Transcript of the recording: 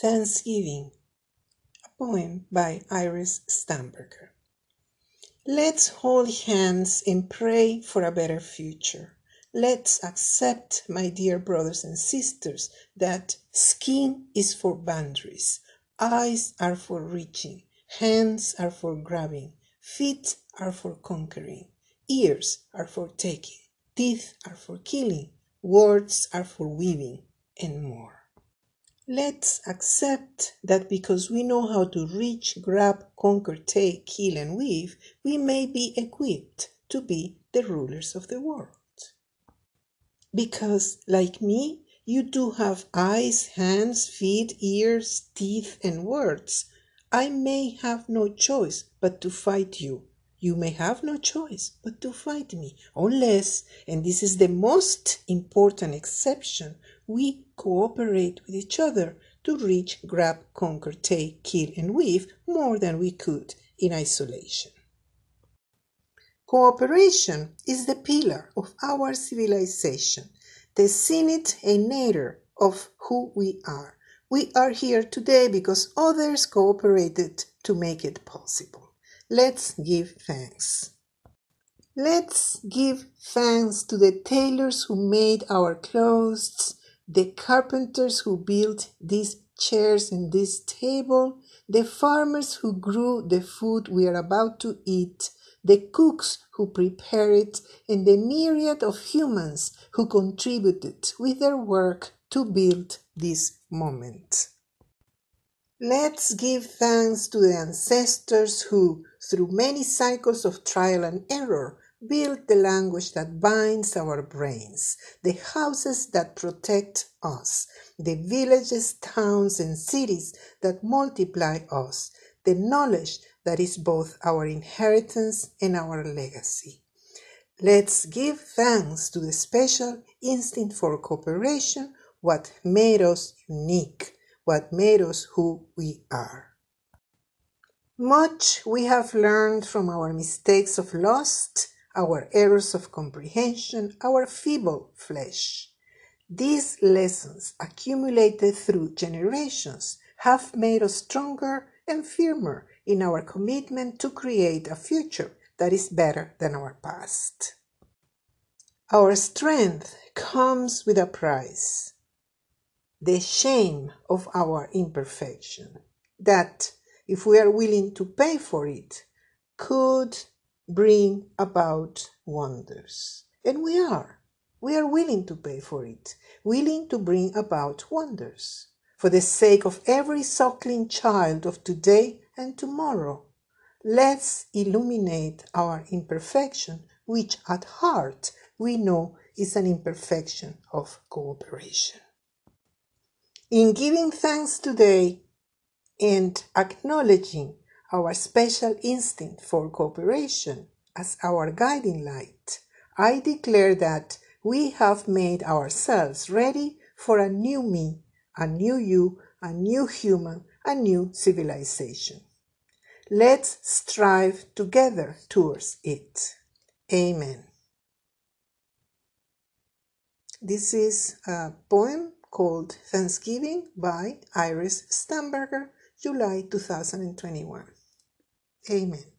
Thanksgiving, a poem by Iris Stamberger. Let's hold hands and pray for a better future. Let's accept, my dear brothers and sisters, that skin is for boundaries, eyes are for reaching, hands are for grabbing, feet are for conquering, ears are for taking, teeth are for killing, words are for weaving, and more. Let's accept that because we know how to reach, grab, conquer, take, kill, and weave, we may be equipped to be the rulers of the world. Because, like me, you do have eyes, hands, feet, ears, teeth, and words. I may have no choice but to fight you. You may have no choice but to fight me, unless, and this is the most important exception, we cooperate with each other to reach, grab, conquer, take, kill, and weave more than we could in isolation. Cooperation is the pillar of our civilization, the and nadir of who we are. We are here today because others cooperated to make it possible. Let's give thanks. Let's give thanks to the tailors who made our clothes, the carpenters who built these chairs and this table, the farmers who grew the food we are about to eat, the cooks who prepare it, and the myriad of humans who contributed with their work to build this moment. Let's give thanks to the ancestors who, through many cycles of trial and error, built the language that binds our brains, the houses that protect us, the villages, towns, and cities that multiply us, the knowledge that is both our inheritance and our legacy. Let's give thanks to the special instinct for cooperation, what made us unique, what made us who we are. Much we have learned from our mistakes of lust our errors of comprehension, our feeble flesh. These lessons, accumulated through generations, have made us stronger and firmer in our commitment to create a future that is better than our past. Our strength comes with a price the shame of our imperfection, that, if we are willing to pay for it, could bring about wonders. And we are. We are willing to pay for it, willing to bring about wonders. For the sake of every suckling child of today and tomorrow, let's illuminate our imperfection, which at heart we know is an imperfection of cooperation. In giving thanks today and acknowledging our special instinct for cooperation as our guiding light, I declare that we have made ourselves ready for a new me, a new you, a new human, a new civilization. Let's strive together towards it. Amen. This is a poem called Thanksgiving by Iris Stamberger, July 2021. Amen.